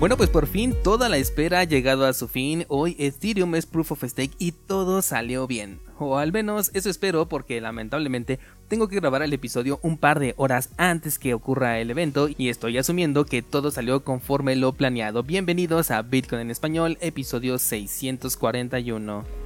Bueno, pues por fin toda la espera ha llegado a su fin. Hoy Ethereum es Proof of Stake y todo salió bien. O al menos eso espero porque lamentablemente tengo que grabar el episodio un par de horas antes que ocurra el evento y estoy asumiendo que todo salió conforme lo planeado. Bienvenidos a Bitcoin en español, episodio 641.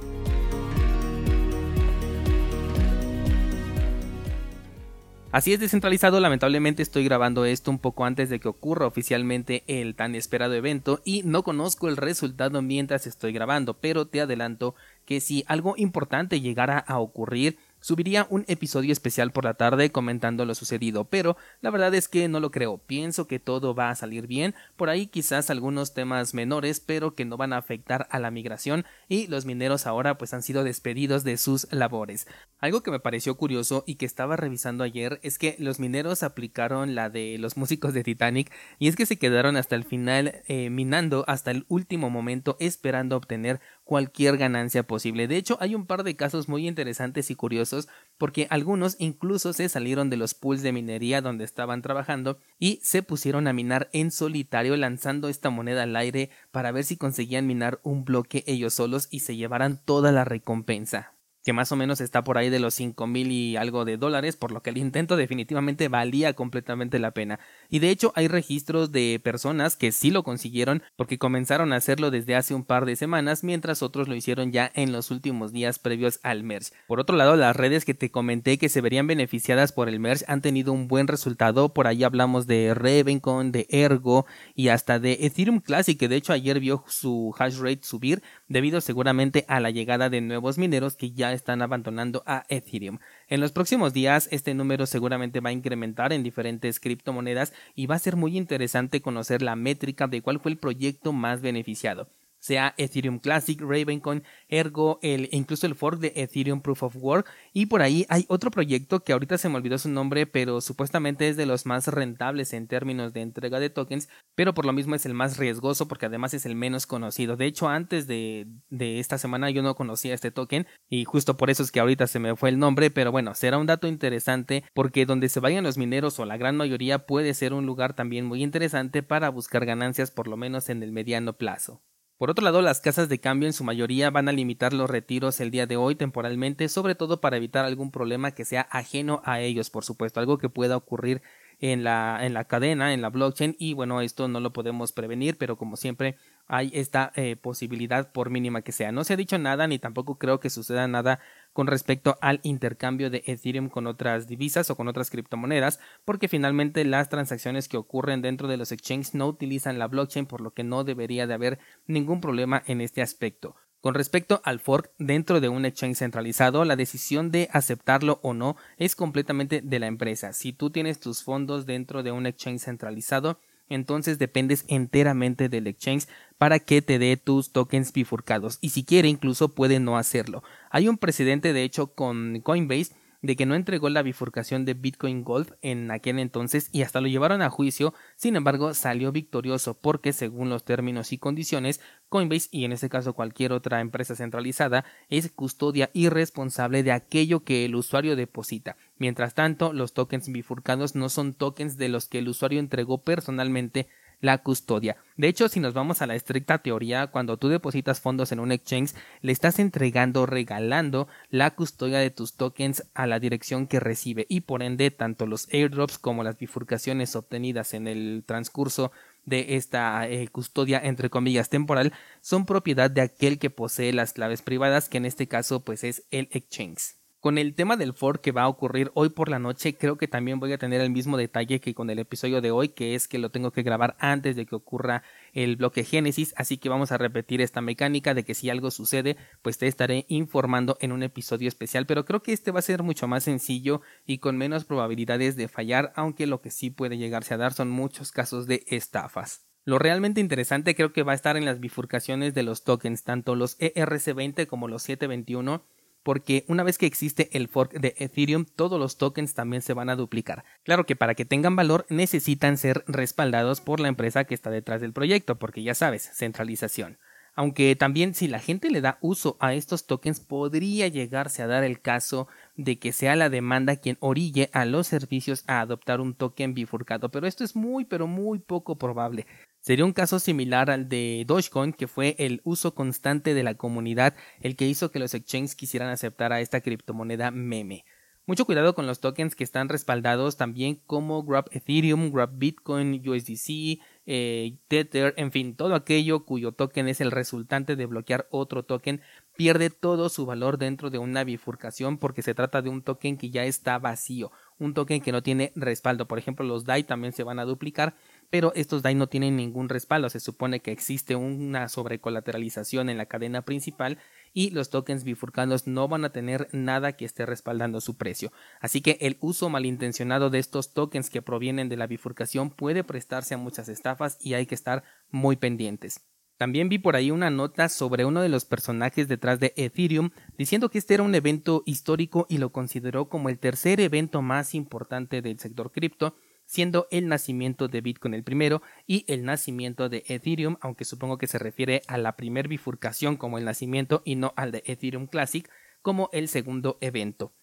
Así es descentralizado, lamentablemente estoy grabando esto un poco antes de que ocurra oficialmente el tan esperado evento y no conozco el resultado mientras estoy grabando, pero te adelanto que si algo importante llegara a ocurrir, Subiría un episodio especial por la tarde comentando lo sucedido, pero la verdad es que no lo creo. Pienso que todo va a salir bien, por ahí quizás algunos temas menores, pero que no van a afectar a la migración y los mineros ahora pues han sido despedidos de sus labores. Algo que me pareció curioso y que estaba revisando ayer es que los mineros aplicaron la de los músicos de Titanic y es que se quedaron hasta el final eh, minando hasta el último momento esperando obtener cualquier ganancia posible. De hecho, hay un par de casos muy interesantes y curiosos porque algunos incluso se salieron de los pools de minería donde estaban trabajando y se pusieron a minar en solitario lanzando esta moneda al aire para ver si conseguían minar un bloque ellos solos y se llevaran toda la recompensa que más o menos está por ahí de los cinco mil y algo de dólares, por lo que el intento definitivamente valía completamente la pena. Y de hecho hay registros de personas que sí lo consiguieron porque comenzaron a hacerlo desde hace un par de semanas, mientras otros lo hicieron ya en los últimos días previos al merge. Por otro lado, las redes que te comenté que se verían beneficiadas por el merge han tenido un buen resultado, por ahí hablamos de Ravencon, de Ergo y hasta de Ethereum Classic, que de hecho ayer vio su hash rate subir debido seguramente a la llegada de nuevos mineros que ya están abandonando a Ethereum. En los próximos días este número seguramente va a incrementar en diferentes criptomonedas y va a ser muy interesante conocer la métrica de cuál fue el proyecto más beneficiado sea Ethereum Classic, Ravencoin, Ergo, el, incluso el fork de Ethereum Proof of Work. Y por ahí hay otro proyecto que ahorita se me olvidó su nombre, pero supuestamente es de los más rentables en términos de entrega de tokens, pero por lo mismo es el más riesgoso porque además es el menos conocido. De hecho, antes de, de esta semana yo no conocía este token y justo por eso es que ahorita se me fue el nombre, pero bueno, será un dato interesante porque donde se vayan los mineros o la gran mayoría puede ser un lugar también muy interesante para buscar ganancias por lo menos en el mediano plazo. Por otro lado, las casas de cambio en su mayoría van a limitar los retiros el día de hoy temporalmente, sobre todo para evitar algún problema que sea ajeno a ellos, por supuesto, algo que pueda ocurrir en la, en la cadena, en la blockchain, y bueno, esto no lo podemos prevenir, pero como siempre hay esta eh, posibilidad por mínima que sea. No se ha dicho nada ni tampoco creo que suceda nada con respecto al intercambio de Ethereum con otras divisas o con otras criptomonedas, porque finalmente las transacciones que ocurren dentro de los exchanges no utilizan la blockchain, por lo que no debería de haber ningún problema en este aspecto. Con respecto al fork dentro de un exchange centralizado, la decisión de aceptarlo o no es completamente de la empresa. Si tú tienes tus fondos dentro de un exchange centralizado, entonces dependes enteramente del exchange para que te dé tus tokens bifurcados y si quiere incluso puede no hacerlo. Hay un precedente de hecho con Coinbase de que no entregó la bifurcación de Bitcoin Gold en aquel entonces y hasta lo llevaron a juicio, sin embargo salió victorioso porque según los términos y condiciones, Coinbase y en este caso cualquier otra empresa centralizada es custodia y responsable de aquello que el usuario deposita. Mientras tanto, los tokens bifurcados no son tokens de los que el usuario entregó personalmente la custodia. De hecho, si nos vamos a la estricta teoría, cuando tú depositas fondos en un exchange, le estás entregando, regalando la custodia de tus tokens a la dirección que recibe y por ende tanto los airdrops como las bifurcaciones obtenidas en el transcurso de esta eh, custodia entre comillas temporal son propiedad de aquel que posee las claves privadas que en este caso pues es el exchange. Con el tema del fork que va a ocurrir hoy por la noche, creo que también voy a tener el mismo detalle que con el episodio de hoy, que es que lo tengo que grabar antes de que ocurra el bloque Génesis, así que vamos a repetir esta mecánica de que si algo sucede, pues te estaré informando en un episodio especial, pero creo que este va a ser mucho más sencillo y con menos probabilidades de fallar, aunque lo que sí puede llegarse a dar son muchos casos de estafas. Lo realmente interesante creo que va a estar en las bifurcaciones de los tokens, tanto los ERC20 como los 721 porque una vez que existe el fork de Ethereum, todos los tokens también se van a duplicar. Claro que para que tengan valor necesitan ser respaldados por la empresa que está detrás del proyecto, porque ya sabes, centralización. Aunque también si la gente le da uso a estos tokens podría llegarse a dar el caso de que sea la demanda quien orille a los servicios a adoptar un token bifurcado, pero esto es muy pero muy poco probable. Sería un caso similar al de Dogecoin, que fue el uso constante de la comunidad el que hizo que los exchanges quisieran aceptar a esta criptomoneda meme. Mucho cuidado con los tokens que están respaldados también como Grab Ethereum, Grab Bitcoin, USDC, eh, Tether, en fin, todo aquello cuyo token es el resultante de bloquear otro token pierde todo su valor dentro de una bifurcación porque se trata de un token que ya está vacío, un token que no tiene respaldo. Por ejemplo, los DAI también se van a duplicar, pero estos DAI no tienen ningún respaldo. Se supone que existe una sobrecolateralización en la cadena principal y los tokens bifurcados no van a tener nada que esté respaldando su precio. Así que el uso malintencionado de estos tokens que provienen de la bifurcación puede prestarse a muchas estafas y hay que estar muy pendientes. También vi por ahí una nota sobre uno de los personajes detrás de Ethereum diciendo que este era un evento histórico y lo consideró como el tercer evento más importante del sector cripto siendo el nacimiento de Bitcoin el primero y el nacimiento de Ethereum, aunque supongo que se refiere a la primer bifurcación como el nacimiento y no al de Ethereum Classic como el segundo evento.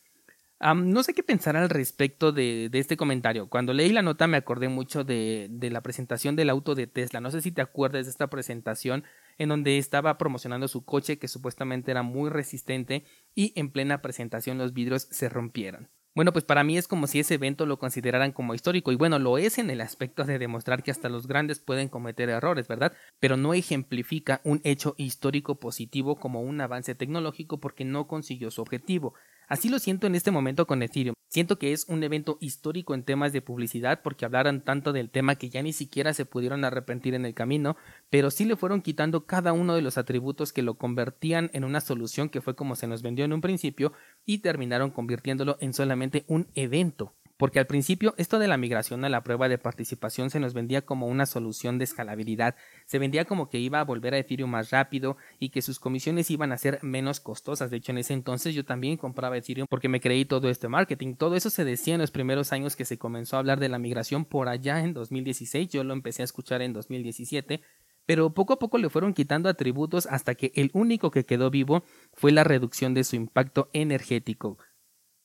no sé qué pensar al respecto de, este comentario. Cuando leí la nota me acordé mucho de, de, la presentación del auto de Tesla. No sé si te acuerdas de esta presentación en donde estaba promocionando su coche que supuestamente era muy resistente y en plena presentación los vidrios se rompieron. Bueno, pues para mí es como si ese evento lo consideraran como histórico y bueno, lo es en el aspecto de demostrar que hasta los grandes pueden cometer errores, ¿verdad? Pero no ejemplifica un hecho histórico positivo como un avance tecnológico porque no consiguió su objetivo. Así lo siento en este momento con Ethereum. Siento que es un evento histórico en temas de publicidad porque hablaron tanto del tema que ya ni siquiera se pudieron arrepentir en el camino, pero sí le fueron quitando cada uno de los atributos que lo convertían en una solución que fue como se nos vendió en un principio y terminaron convirtiéndolo en solamente un evento. Porque al principio esto de la migración a la prueba de participación se nos vendía como una solución de escalabilidad, se vendía como que iba a volver a Ethereum más rápido y que sus comisiones iban a ser menos costosas. De hecho, en ese entonces yo también compraba Ethereum porque me creí todo este marketing. Todo eso se decía en los primeros años que se comenzó a hablar de la migración por allá en 2016. Yo lo empecé a escuchar en 2017 pero poco a poco le fueron quitando atributos hasta que el único que quedó vivo fue la reducción de su impacto energético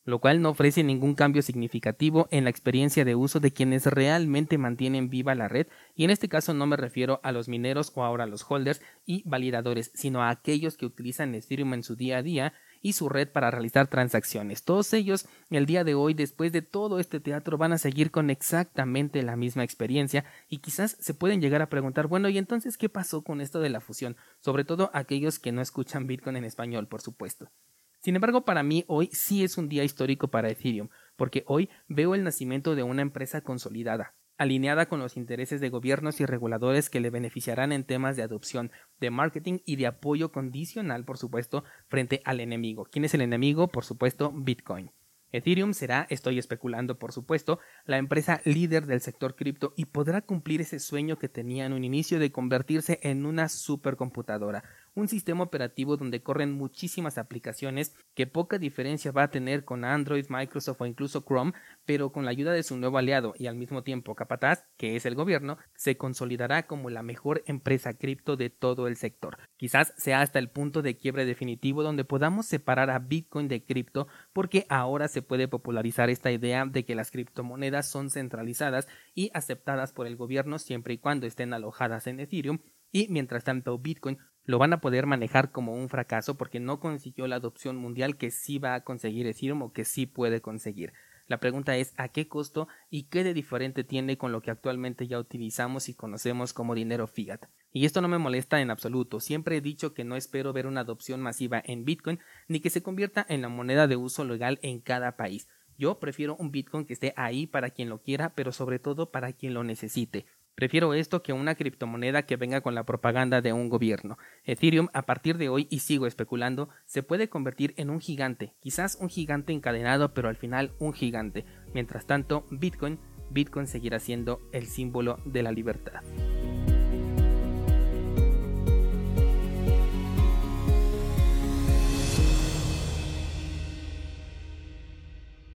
lo cual no ofrece ningún cambio significativo en la experiencia de uso de quienes realmente mantienen viva la red, y en este caso no me refiero a los mineros o ahora a los holders y validadores, sino a aquellos que utilizan Ethereum en su día a día y su red para realizar transacciones. Todos ellos, el día de hoy, después de todo este teatro, van a seguir con exactamente la misma experiencia y quizás se pueden llegar a preguntar, bueno, ¿y entonces qué pasó con esto de la fusión? Sobre todo aquellos que no escuchan Bitcoin en español, por supuesto. Sin embargo, para mí hoy sí es un día histórico para Ethereum, porque hoy veo el nacimiento de una empresa consolidada, alineada con los intereses de gobiernos y reguladores que le beneficiarán en temas de adopción, de marketing y de apoyo condicional, por supuesto, frente al enemigo. ¿Quién es el enemigo? Por supuesto, Bitcoin. Ethereum será, estoy especulando por supuesto, la empresa líder del sector cripto y podrá cumplir ese sueño que tenía en un inicio de convertirse en una supercomputadora, un sistema operativo donde corren muchísimas aplicaciones que poca diferencia va a tener con Android, Microsoft o incluso Chrome, pero con la ayuda de su nuevo aliado y al mismo tiempo capataz, que es el gobierno, se consolidará como la mejor empresa cripto de todo el sector. Quizás sea hasta el punto de quiebre definitivo donde podamos separar a Bitcoin de cripto porque ahora se puede popularizar esta idea de que las criptomonedas son centralizadas y aceptadas por el gobierno siempre y cuando estén alojadas en Ethereum y mientras tanto Bitcoin lo van a poder manejar como un fracaso porque no consiguió la adopción mundial que sí va a conseguir Ethereum o que sí puede conseguir. La pregunta es a qué costo y qué de diferente tiene con lo que actualmente ya utilizamos y conocemos como dinero fiat. Y esto no me molesta en absoluto. Siempre he dicho que no espero ver una adopción masiva en Bitcoin ni que se convierta en la moneda de uso legal en cada país. Yo prefiero un Bitcoin que esté ahí para quien lo quiera, pero sobre todo para quien lo necesite. Prefiero esto que una criptomoneda que venga con la propaganda de un gobierno. Ethereum, a partir de hoy, y sigo especulando, se puede convertir en un gigante, quizás un gigante encadenado, pero al final un gigante. Mientras tanto, Bitcoin, Bitcoin seguirá siendo el símbolo de la libertad.